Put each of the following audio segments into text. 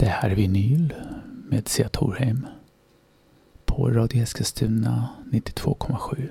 Det här är Vinyl med Sia Torheim på Radio Eskilstuna 92,7.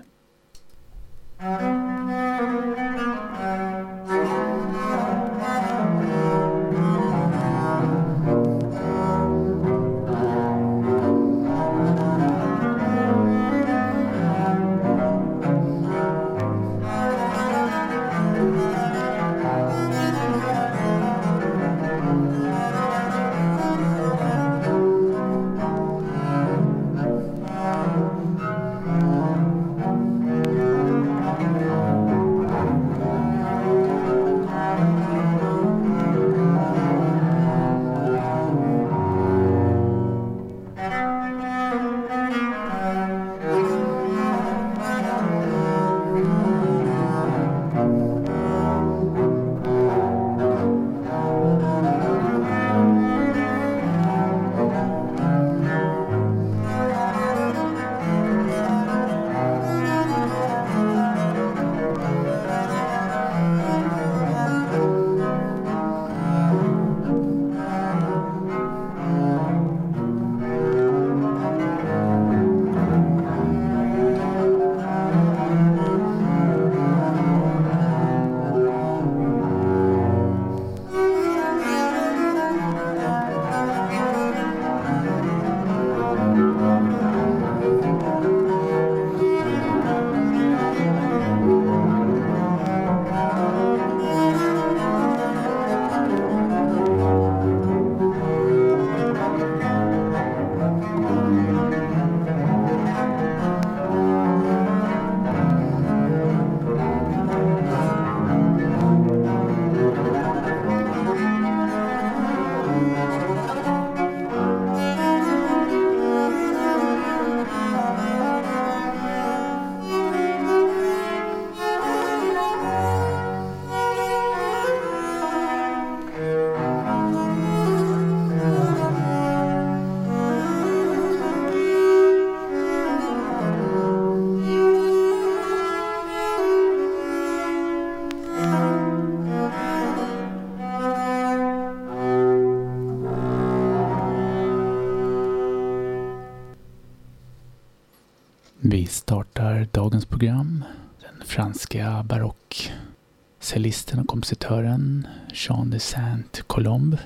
Barockcellisten och kompositören Jean de Saint-Colombe.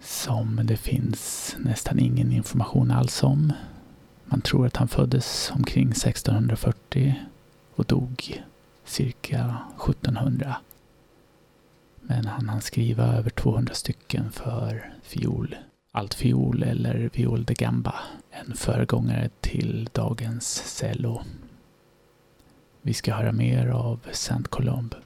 Som det finns nästan ingen information alls om. Man tror att han föddes omkring 1640 och dog cirka 1700. Men han hann skriva över 200 stycken för fiol altfiol eller viol de gamba, en föregångare till dagens cello. Vi ska höra mer av Saint Colombe.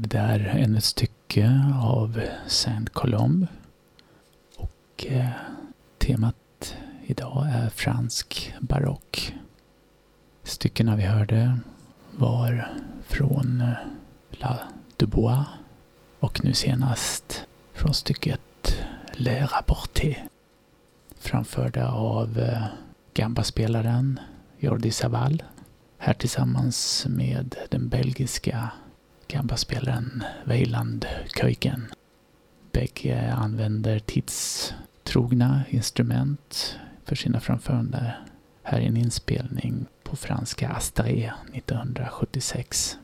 Hörde där ännu ett stycke av Saint Colombe. Och eh, temat idag är fransk barock. Styckena vi hörde var från eh, La Dubois och nu senast från stycket Le Rapporté framförda av eh, Jordi Savall här tillsammans med den belgiska gamba-spelaren Weiland Kuyken. Bägge använder tidstrogna instrument för sina framföranden. Här är en inspelning på franska Astré 1976.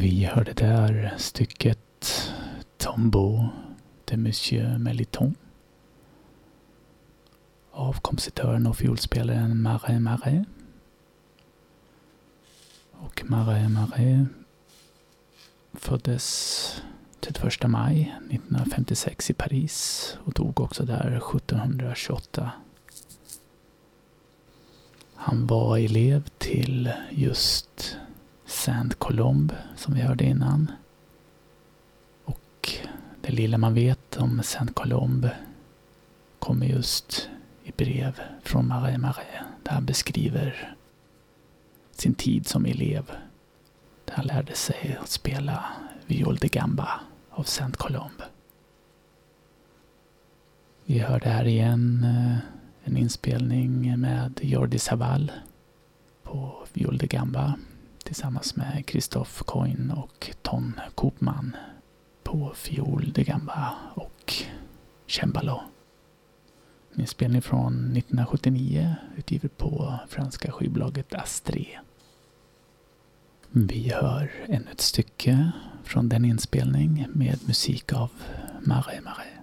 Vi hörde där stycket Tombeau de Monsieur Meliton av kompositören och fiolspelaren Marais Marais. Och Marais Marais föddes 31 maj 1956 i Paris och dog också där 1728. Han var elev till just Saint Colombe som vi hörde innan. Och det lilla man vet om Saint Colombe kommer just i brev från Marais Marais där han beskriver sin tid som elev. Där han lärde sig att spela viol de gamba av Saint Colombe. Vi hörde här igen eh, en inspelning med Jordi Savall på viol de gamba tillsammans med Christoph Coin och Ton Koopman på fiol de gamba och cembalo. En inspelning från 1979 utgivet på franska skivbolaget Astré. Vi hör ännu ett stycke från den inspelning med musik av Marais Marais.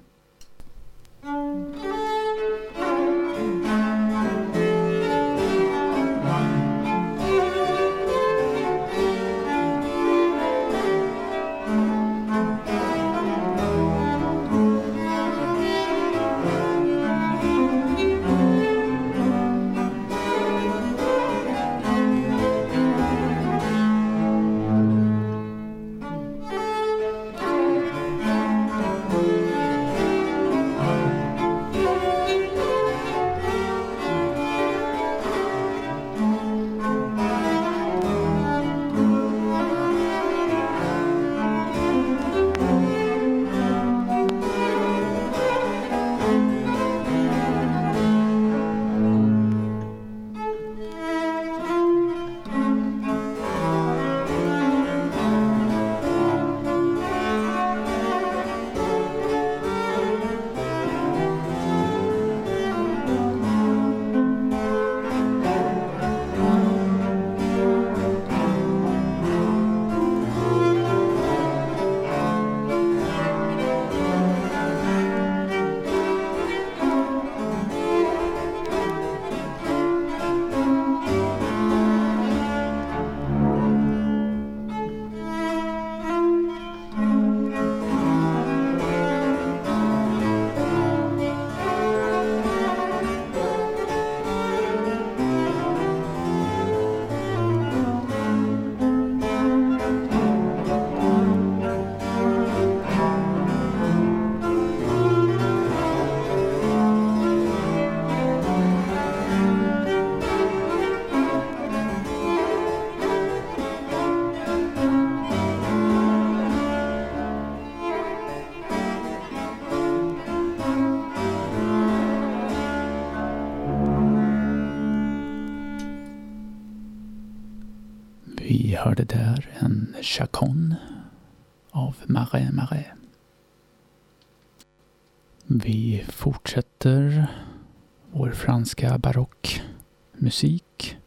Franska barockmusik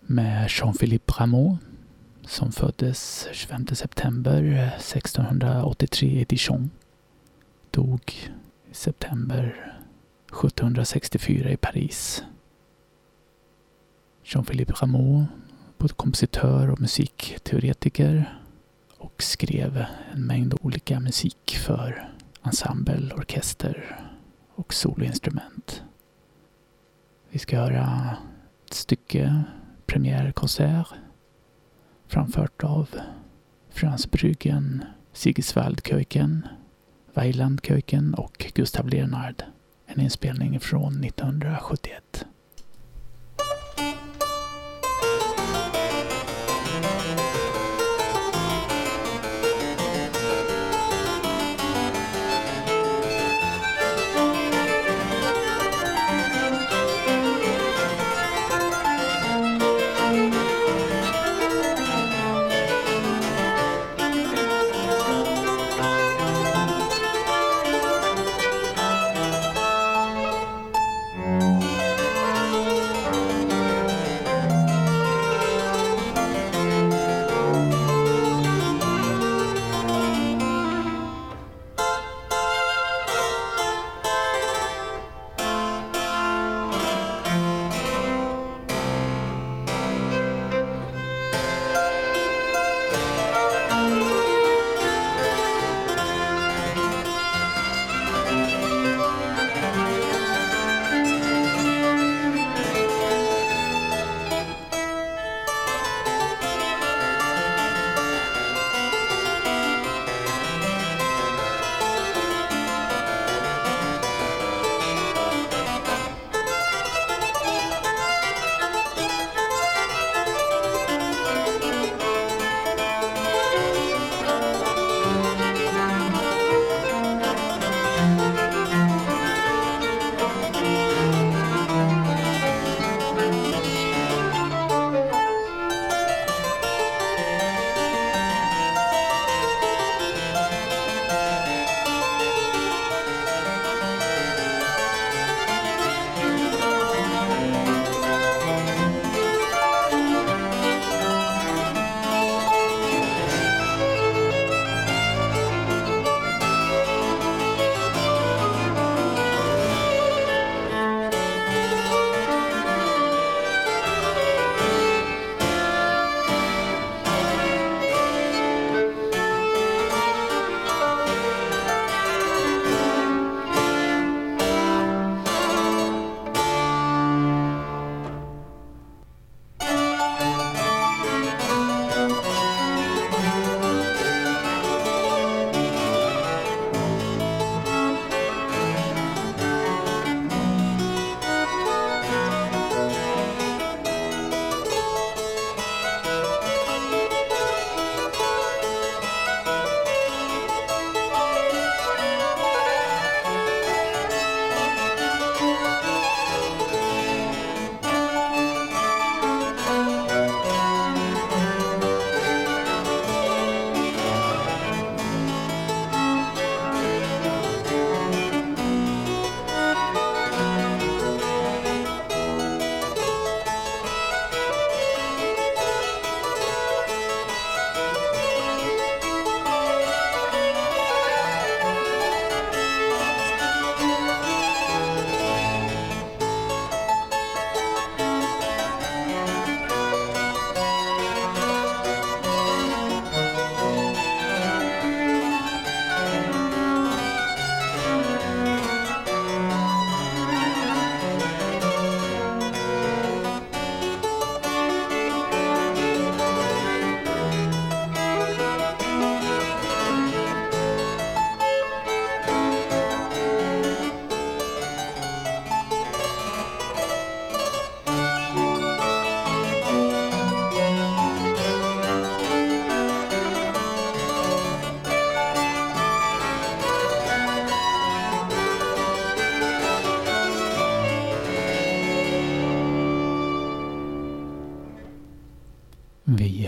med Jean-Philippe Rameau som föddes 25 september 1683 i Dijon. Dog i september 1764 i Paris. Jean-Philippe Rameau både kompositör och musikteoretiker och skrev en mängd olika musik för ensemble, orkester och soloinstrument. Vi ska höra ett stycke premiärkonsert framfört av Fransbryggen, Sigisvald Keuken, Weiland Keuken och Gustav Leonard. En inspelning från 1971.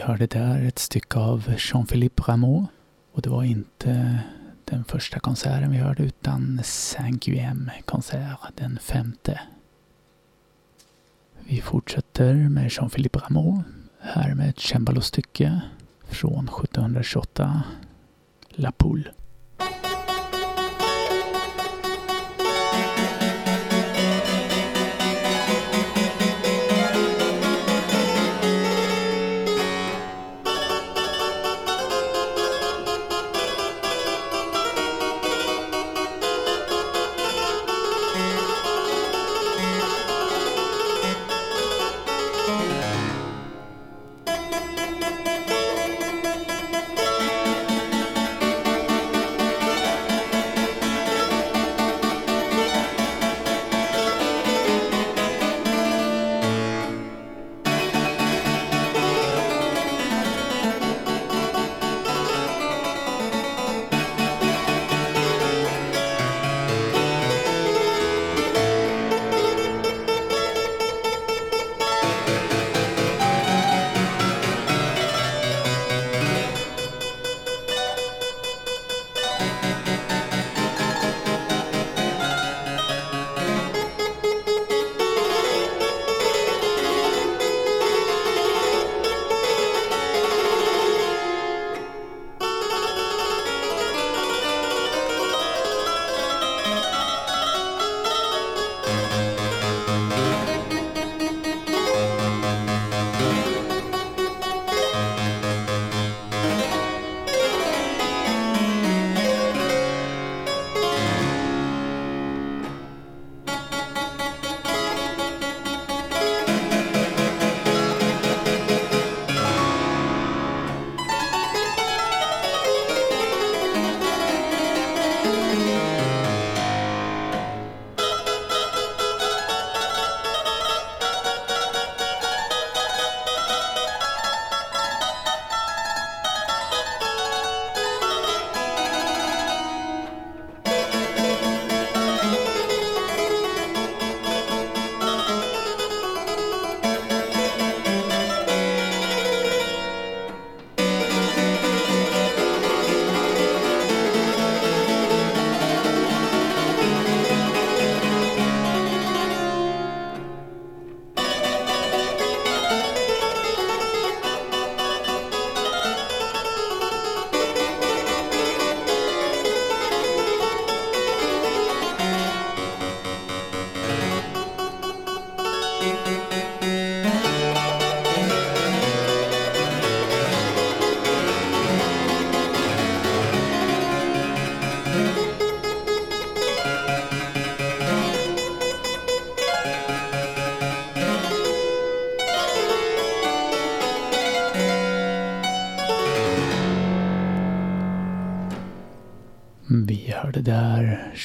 Hörde där ett stycke av Jean-Philippe Rameau och det var inte den första konserten vi hörde utan Saint-Guillaume-konsert, den femte. Vi fortsätter med Jean-Philippe Rameau, här med ett cembalostycke från 1728, La Poule.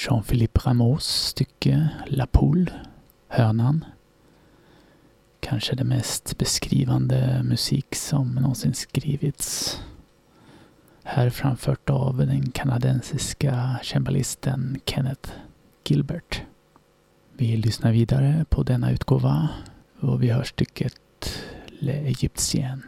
Jean-Philippe Rameaus stycke La Poule, Hönan. Kanske det mest beskrivande musik som någonsin skrivits. Här framfört av den kanadensiska cembalisten Kenneth Gilbert. Vi lyssnar vidare på denna utgåva och vi hör stycket Le Egyptien.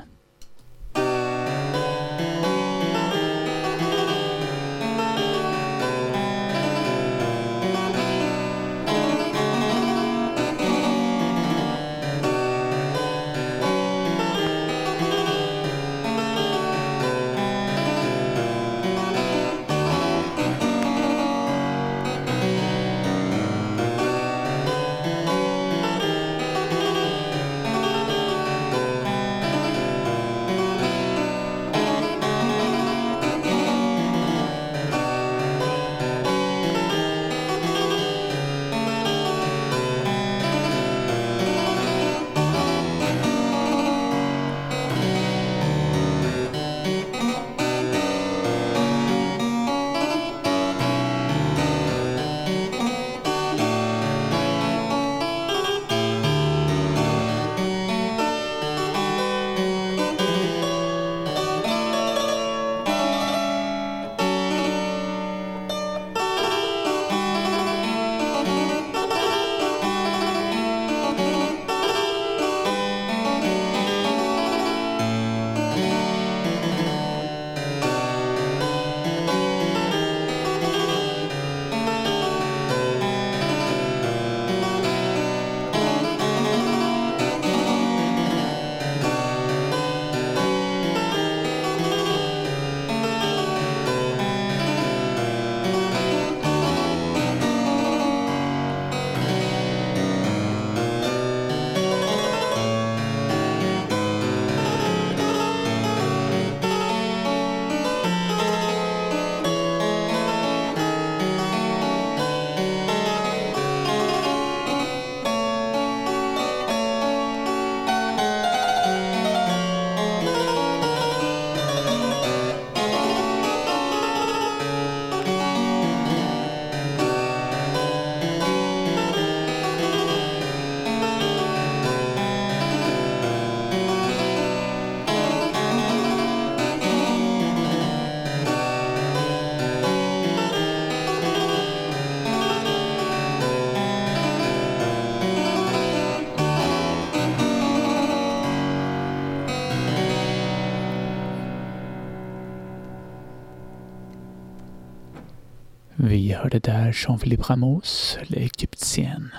Vi där Jean-Philippe Ramos, L'Egyptien.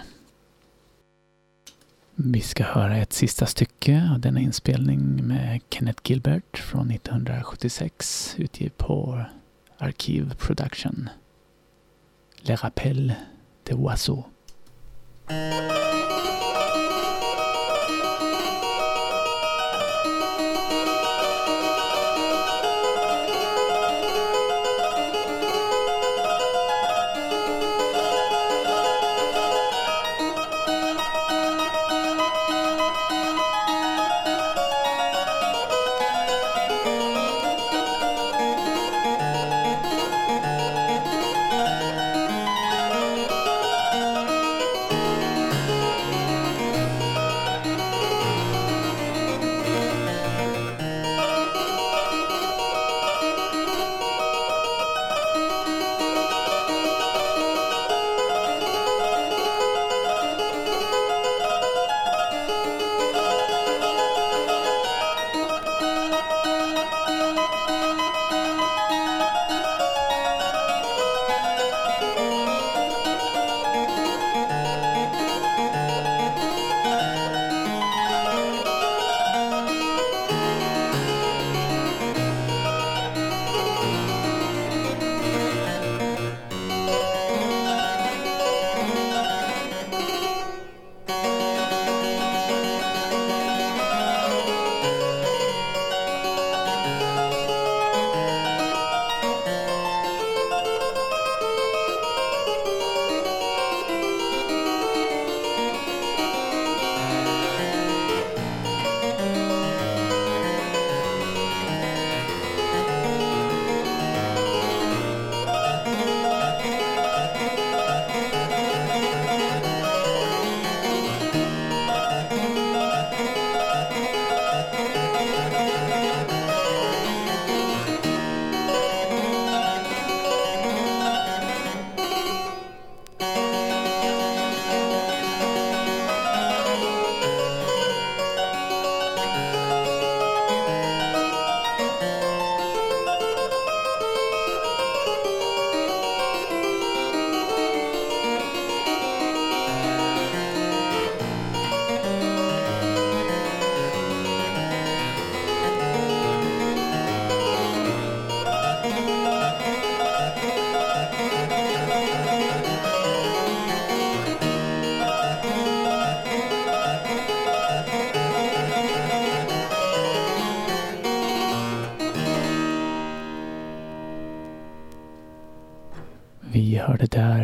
Vi ska höra ett sista stycke av denna inspelning med Kenneth Gilbert från 1976 utgiven på Arkiv Production. Les Rappels de Oiseaux.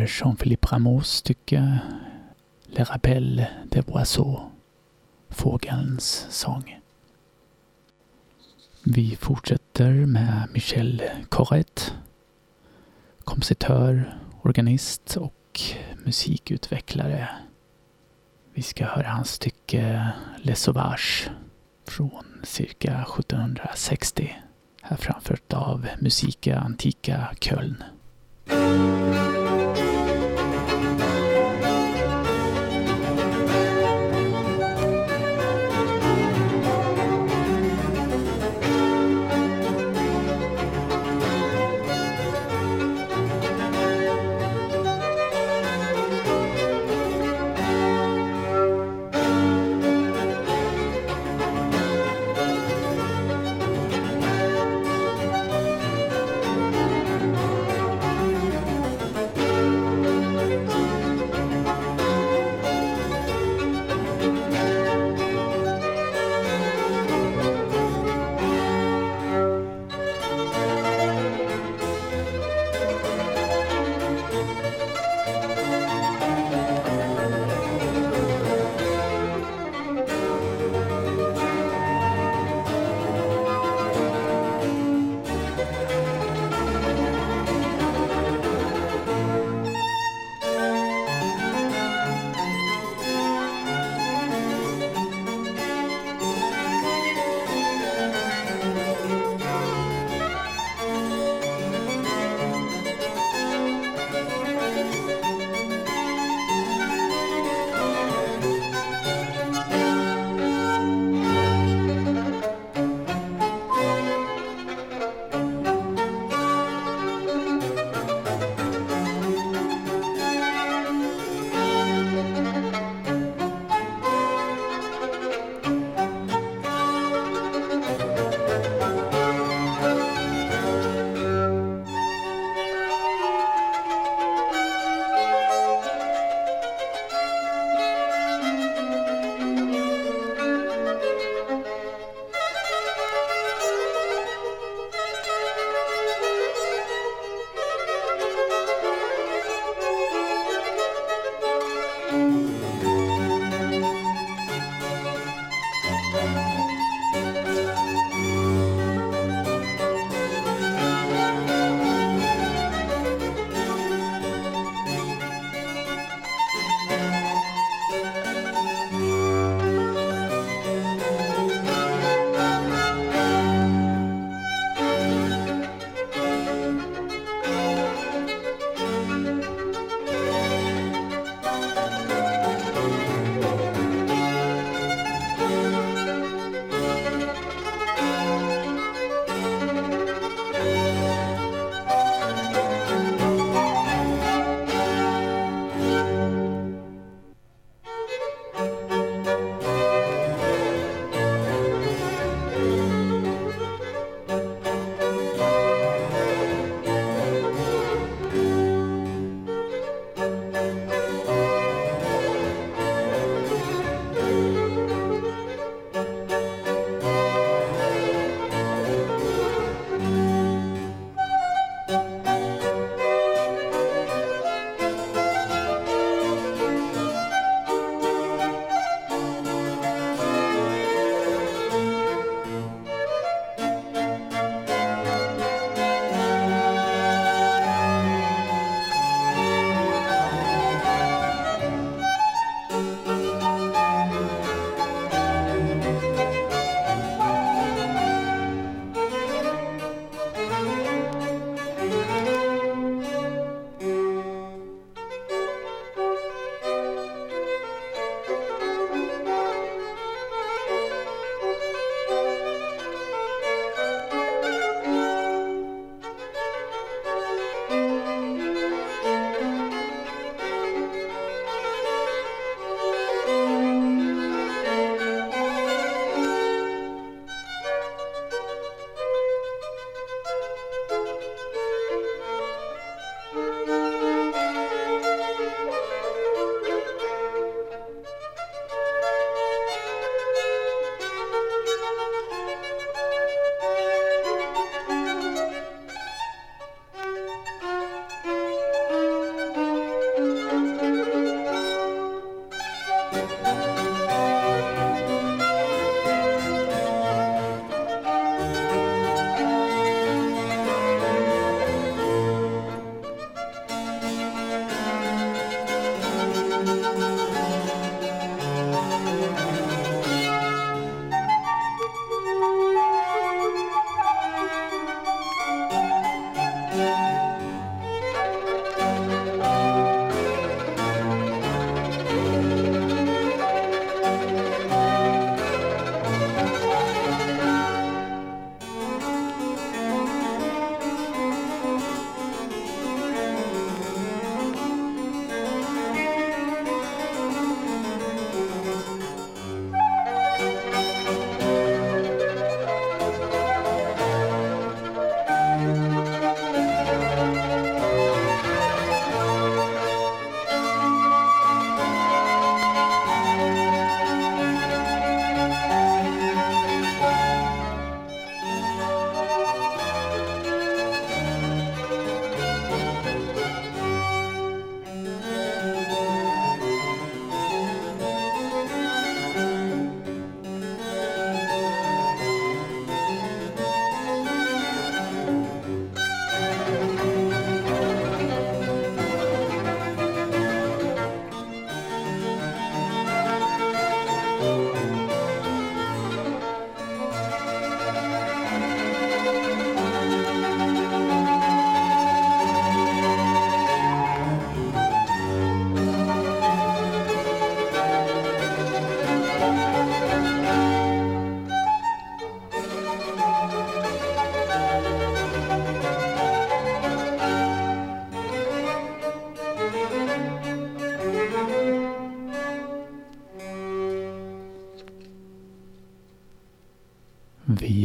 Jean-Philippe Rameaus stycke Le Rappel de Boisseau, Fågelns sång. Vi fortsätter med Michel Corrette, kompositör, organist och musikutvecklare. Vi ska höra hans stycke Les Sauvages från cirka 1760. Här framfört av Musica Antica Köln.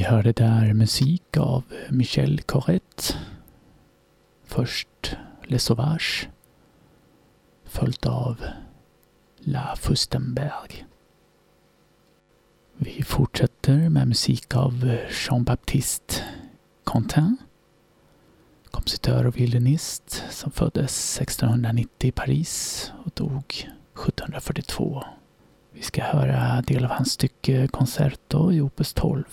Vi hörde där musik av Michel Corrette. Först Les Sauvages. Följt av La Fustenberg. Vi fortsätter med musik av Jean-Baptiste Quentin. Kompositör och violinist som föddes 1690 i Paris och dog 1742. Vi ska höra del av hans stycke Concerto i Opus 12.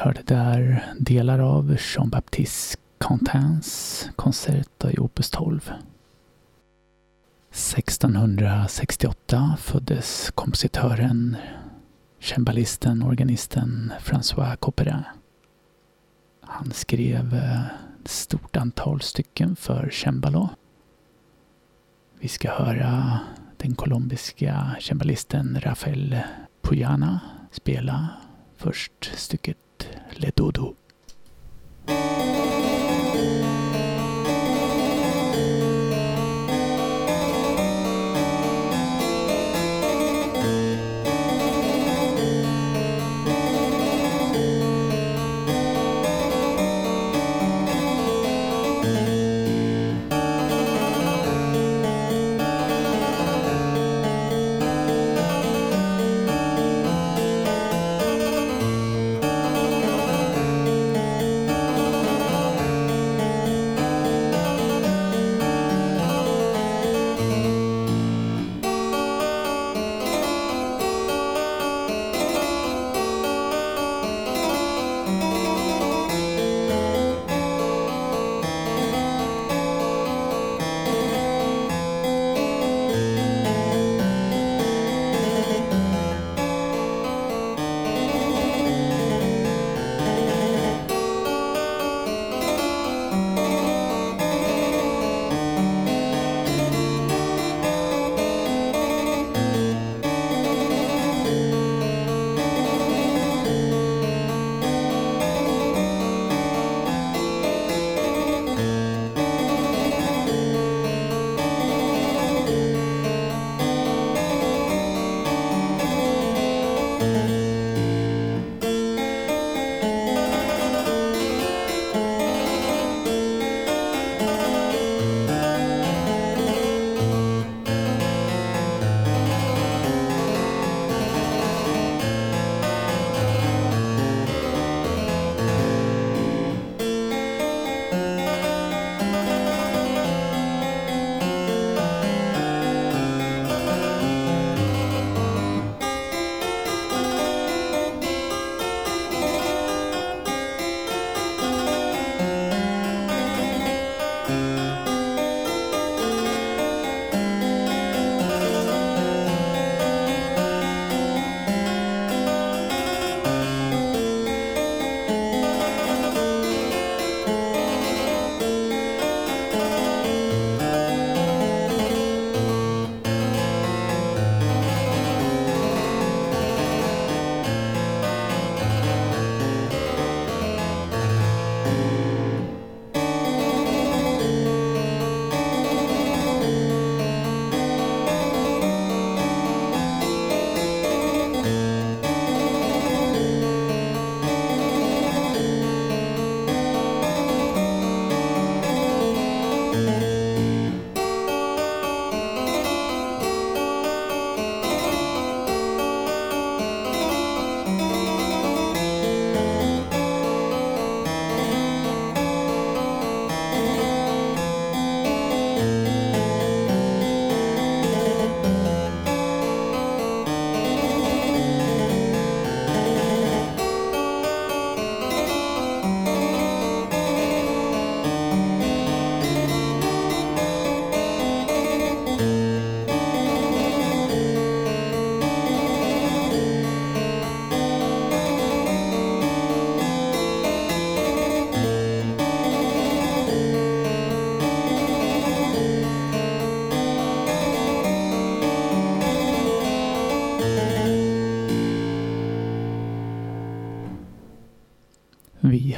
Hörde där delar av Jean-Baptiste Quentins Concerto i Opus 12. 1668 föddes kompositören, cembalisten, organisten François Couperin. Han skrev ett stort antal stycken för cembalo. Vi ska höra den colombiska cembalisten Rafael Puyana spela först stycket Le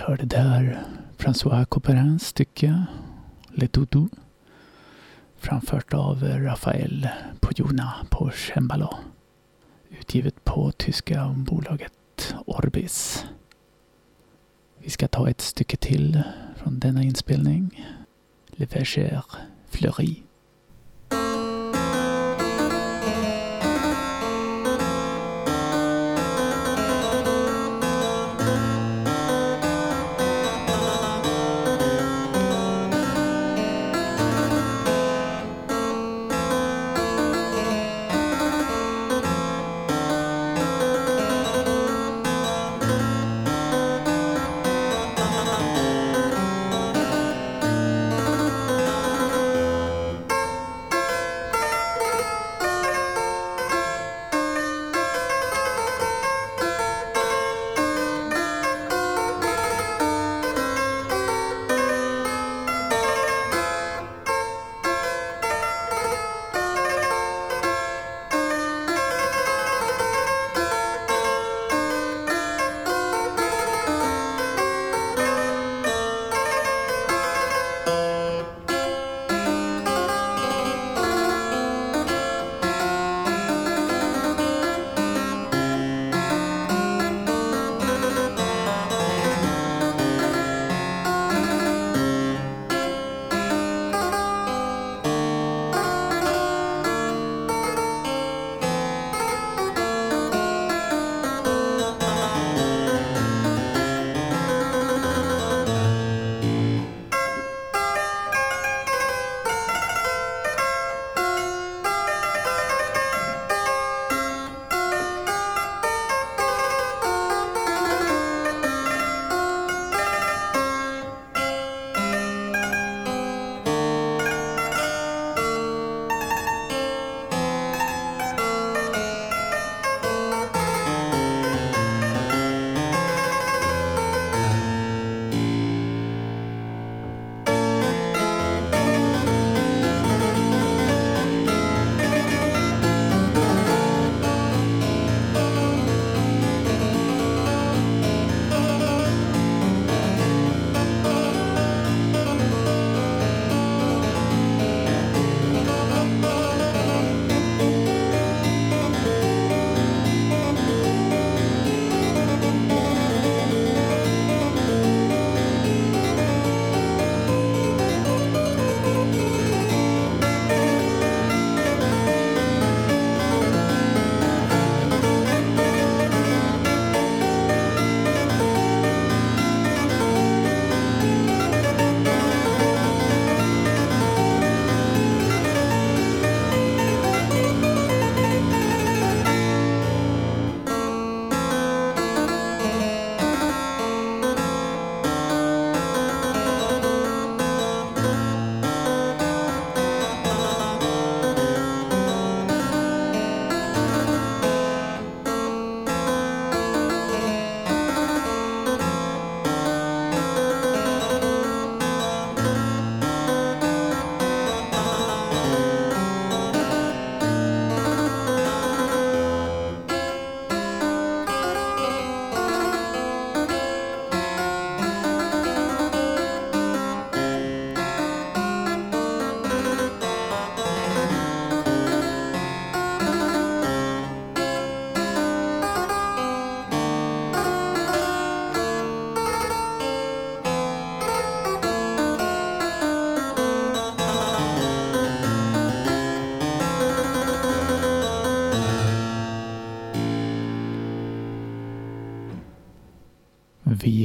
hörde där François Couperins stycke Le Doudou framfört av Rafael Pojuna på cembalo utgivet på tyska bolaget Orbis. Vi ska ta ett stycke till från denna inspelning. Le Verger Fleury.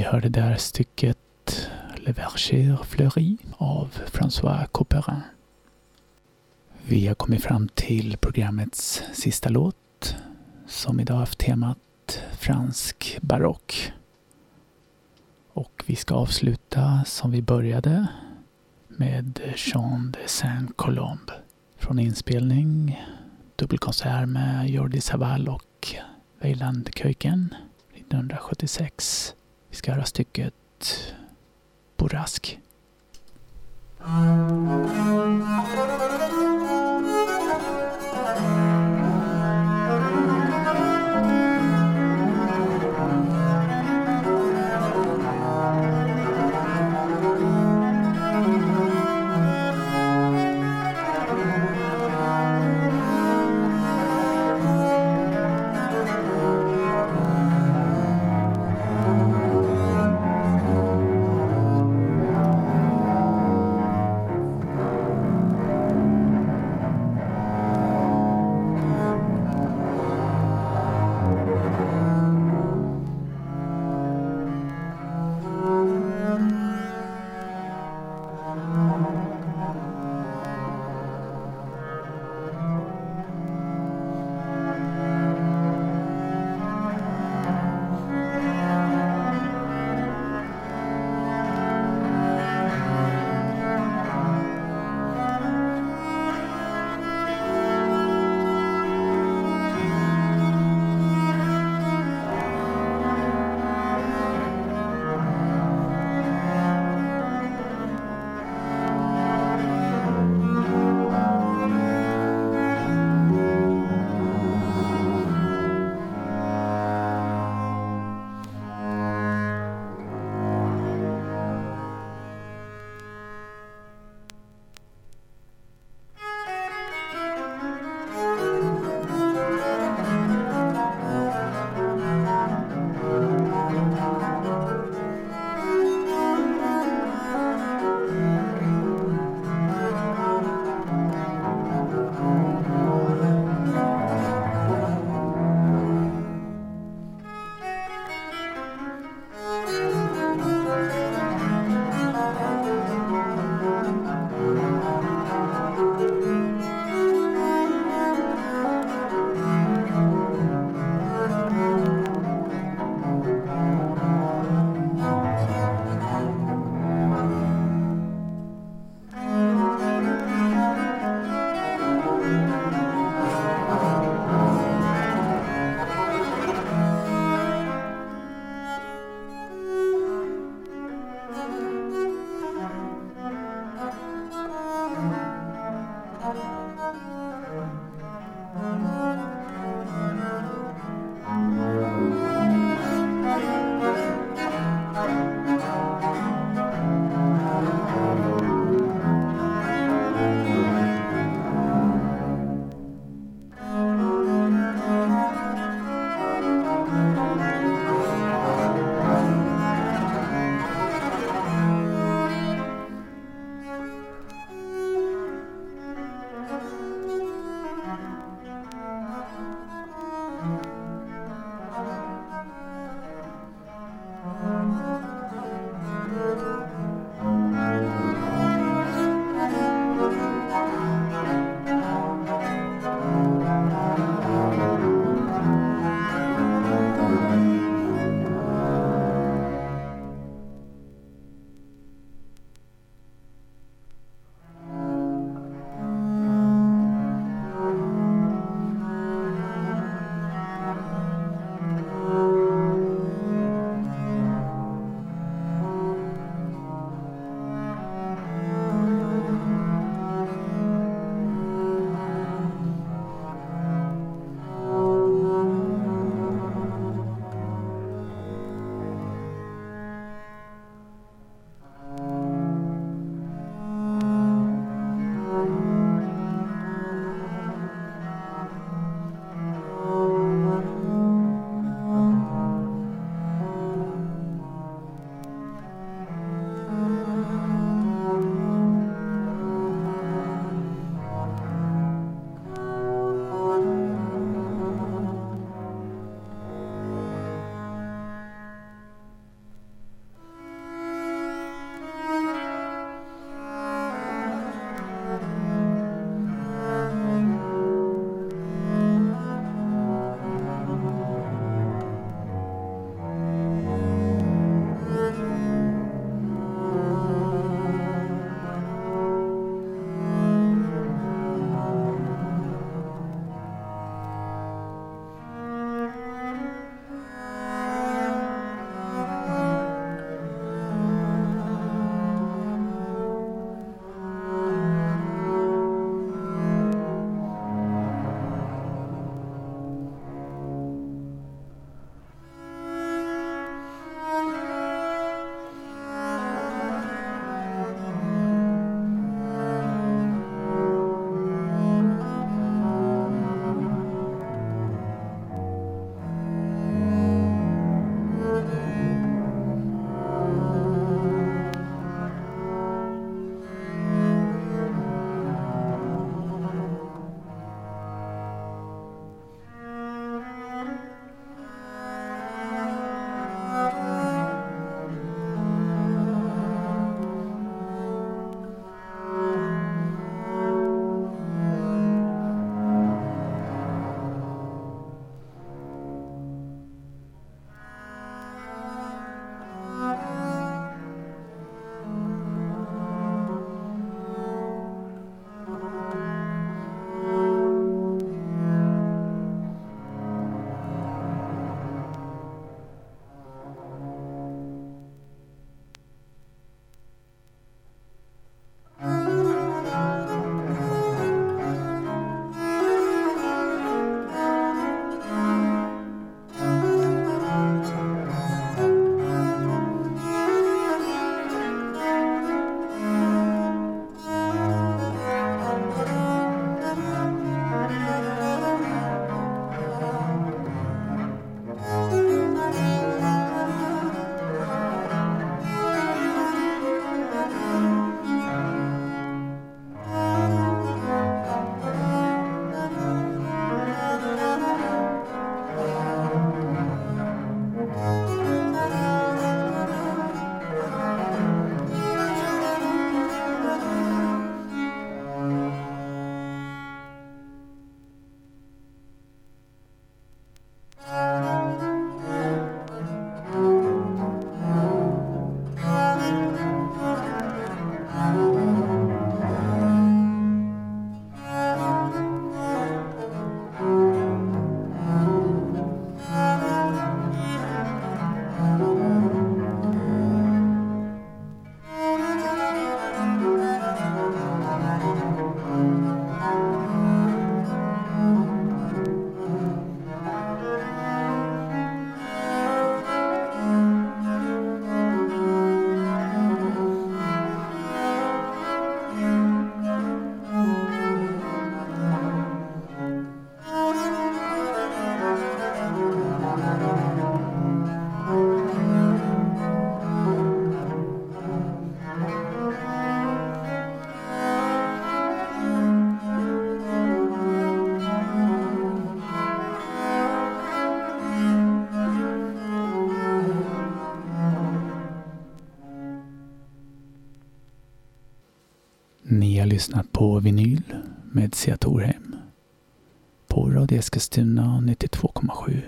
Hörde där stycket Le Verger Fleury av François Couperin. Vi har kommit fram till programmets sista låt som idag haft temat fransk barock. Och vi ska avsluta som vi började med Jean de Saint-Colombe från inspelning dubbelkonsert med Jordi Savall och Weiland Köyken 1976. Vi ska höra stycket Borask. Mm. Lyssnat på Vinyl med Sia Torheim på Radio Eskilstuna 92,7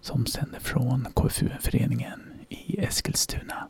som sänder från KFUM-föreningen i Eskilstuna.